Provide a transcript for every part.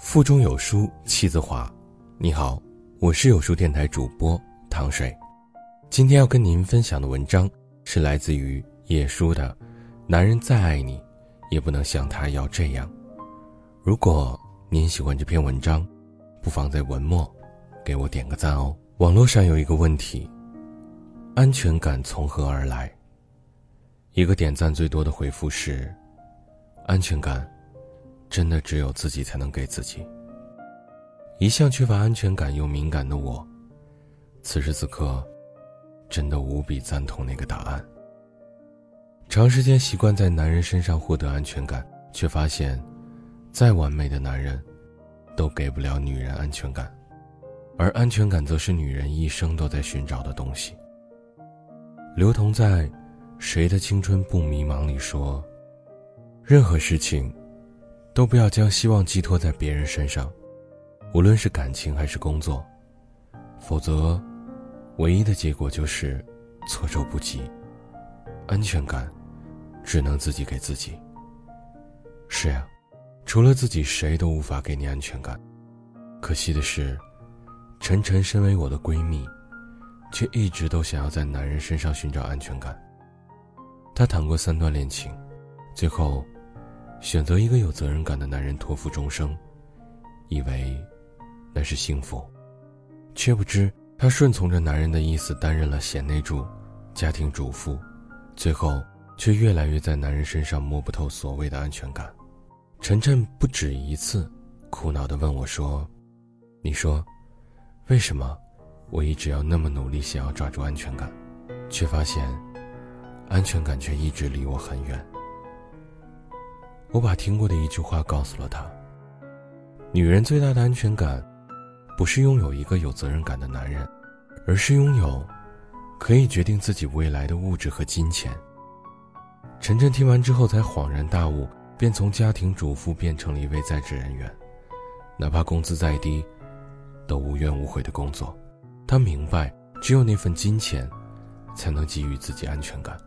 腹中有书气自华。你好，我是有书电台主播糖水。今天要跟您分享的文章是来自于叶舒的《男人再爱你，也不能像他要这样》。如果您喜欢这篇文章，不妨在文末给我点个赞哦。网络上有一个问题：安全感从何而来？一个点赞最多的回复是：安全感。真的只有自己才能给自己。一向缺乏安全感又敏感的我，此时此刻，真的无比赞同那个答案。长时间习惯在男人身上获得安全感，却发现，再完美的男人，都给不了女人安全感，而安全感则是女人一生都在寻找的东西。刘同在《谁的青春不迷茫》里说：“任何事情。”都不要将希望寄托在别人身上，无论是感情还是工作，否则，唯一的结果就是措手不及。安全感，只能自己给自己。是呀，除了自己，谁都无法给你安全感。可惜的是，晨晨身为我的闺蜜，却一直都想要在男人身上寻找安全感。她谈过三段恋情，最后。选择一个有责任感的男人托付终生，以为那是幸福，却不知她顺从着男人的意思，担任了贤内助、家庭主妇，最后却越来越在男人身上摸不透所谓的安全感。晨晨不止一次苦恼地问我说：“你说，为什么我一直要那么努力想要抓住安全感，却发现安全感却一直离我很远？”我把听过的一句话告诉了他：女人最大的安全感，不是拥有一个有责任感的男人，而是拥有可以决定自己未来的物质和金钱。晨晨听完之后才恍然大悟，便从家庭主妇变成了一位在职人员，哪怕工资再低，都无怨无悔的工作。他明白，只有那份金钱，才能给予自己安全感，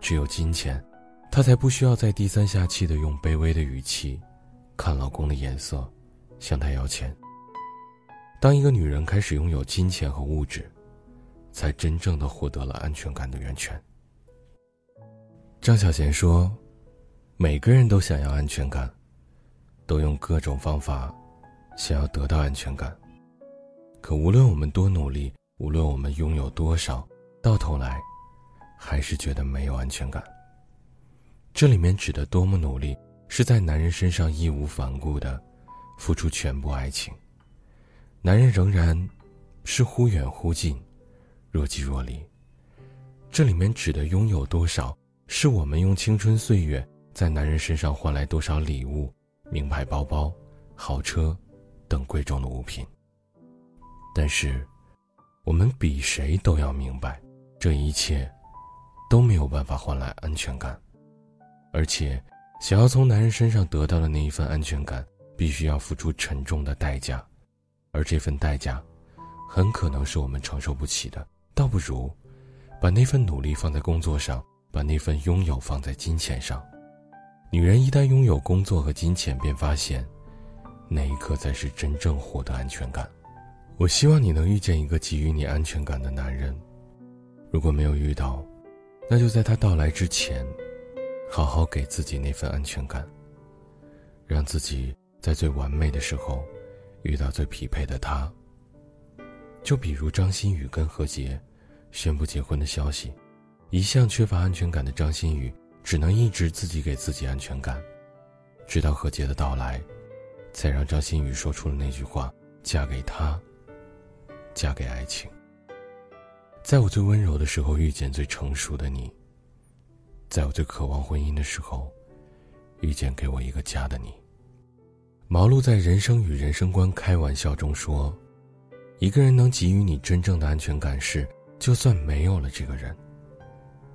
只有金钱。她才不需要再低三下气的用卑微的语气，看老公的眼色，向他要钱。当一个女人开始拥有金钱和物质，才真正的获得了安全感的源泉。张小娴说：“每个人都想要安全感，都用各种方法，想要得到安全感。可无论我们多努力，无论我们拥有多少，到头来，还是觉得没有安全感。”这里面指的多么努力，是在男人身上义无反顾的付出全部爱情，男人仍然是忽远忽近，若即若离。这里面指的拥有多少，是我们用青春岁月在男人身上换来多少礼物、名牌包包、豪车等贵重的物品。但是，我们比谁都要明白，这一切都没有办法换来安全感。而且，想要从男人身上得到的那一份安全感，必须要付出沉重的代价，而这份代价，很可能是我们承受不起的。倒不如，把那份努力放在工作上，把那份拥有放在金钱上。女人一旦拥有工作和金钱，便发现，那一刻才是真正获得安全感。我希望你能遇见一个给予你安全感的男人。如果没有遇到，那就在他到来之前。好好给自己那份安全感，让自己在最完美的时候遇到最匹配的他。就比如张馨予跟何洁宣布结婚的消息，一向缺乏安全感的张馨予只能一直自己给自己安全感，直到何洁的到来，才让张馨予说出了那句话：“嫁给他，嫁给爱情。”在我最温柔的时候遇见最成熟的你。在我最渴望婚姻的时候，遇见给我一个家的你。毛路在《人生与人生观》开玩笑中说：“一个人能给予你真正的安全感是，就算没有了这个人，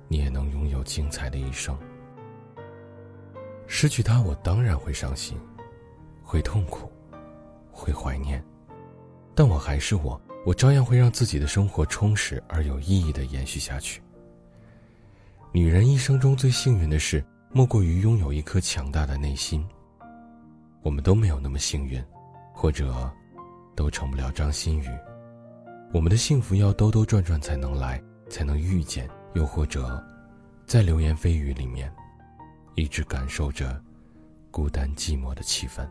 你也能拥有精彩的一生。失去他，我当然会伤心，会痛苦，会怀念，但我还是我，我照样会让自己的生活充实而有意义的延续下去。”女人一生中最幸运的事，莫过于拥有一颗强大的内心。我们都没有那么幸运，或者都成不了张馨予。我们的幸福要兜兜转转才能来，才能遇见，又或者在流言蜚语里面，一直感受着孤单寂寞的气氛。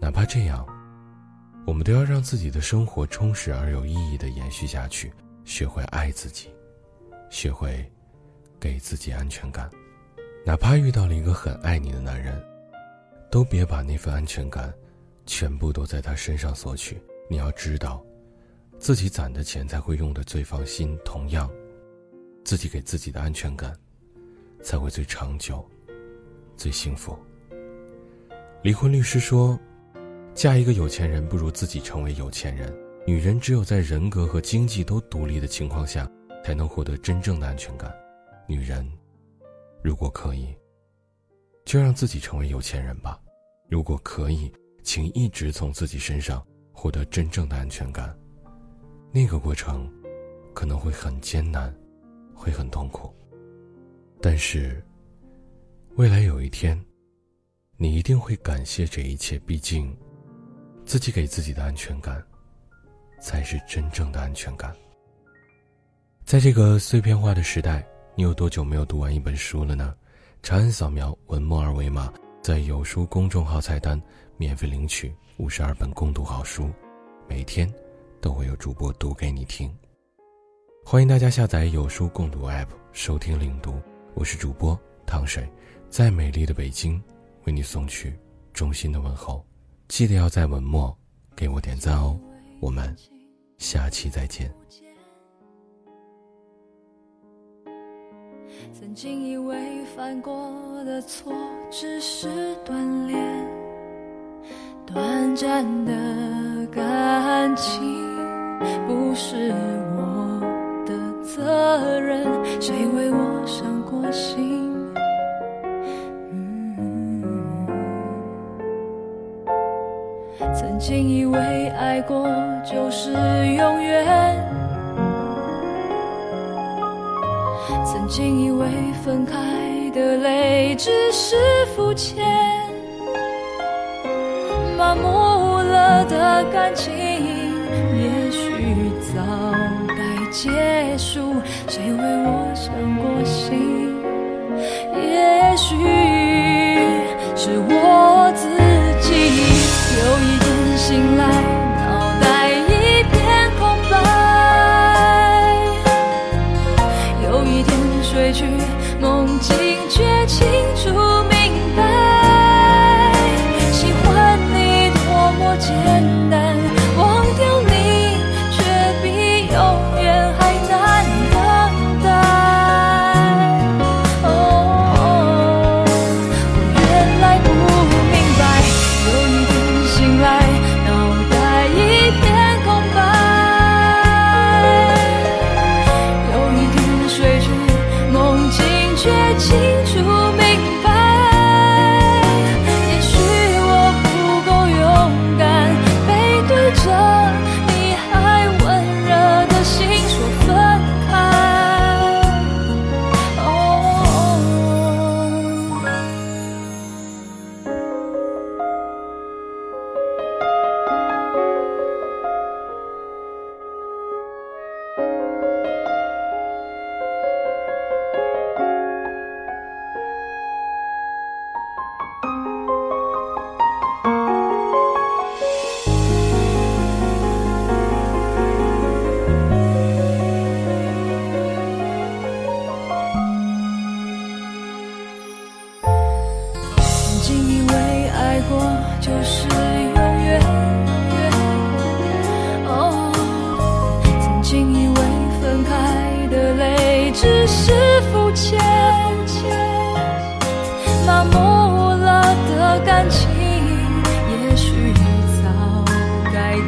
哪怕这样，我们都要让自己的生活充实而有意义的延续下去，学会爱自己，学会给自己安全感。哪怕遇到了一个很爱你的男人，都别把那份安全感全部都在他身上索取。你要知道，自己攒的钱才会用的最放心。同样，自己给自己的安全感，才会最长久、最幸福。离婚律师说：“嫁一个有钱人不如自己成为有钱人。女人只有在人格和经济都独立的情况下，才能获得真正的安全感。女人。”如果可以，就让自己成为有钱人吧。如果可以，请一直从自己身上获得真正的安全感。那个过程可能会很艰难，会很痛苦。但是，未来有一天，你一定会感谢这一切。毕竟，自己给自己的安全感，才是真正的安全感。在这个碎片化的时代。你有多久没有读完一本书了呢？长按扫描文末二维码，在有书公众号菜单免费领取五十二本共读好书，每天都会有主播读给你听。欢迎大家下载有书共读 APP 收听领读，我是主播汤水，在美丽的北京为你送去衷心的问候。记得要在文末给我点赞哦，我们下期再见。曾经以为犯过的错只是锻炼，短暂的感情不是我的责任，谁为我伤过心？曾经以为爱过就是永远。竟以为分开的泪只是肤浅，麻木了的感情，也许早该结束。谁为我伤过心？也许是我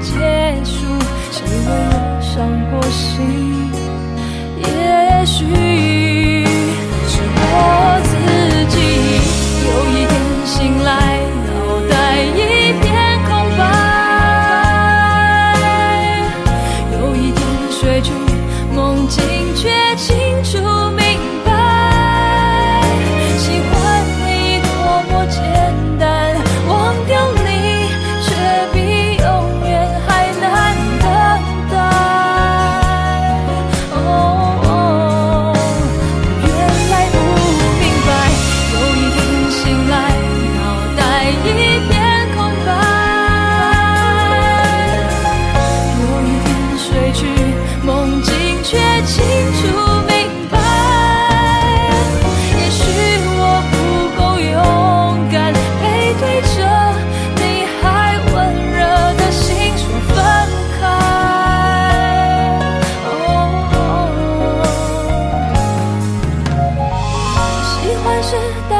结束谁为我伤过心？也许时代。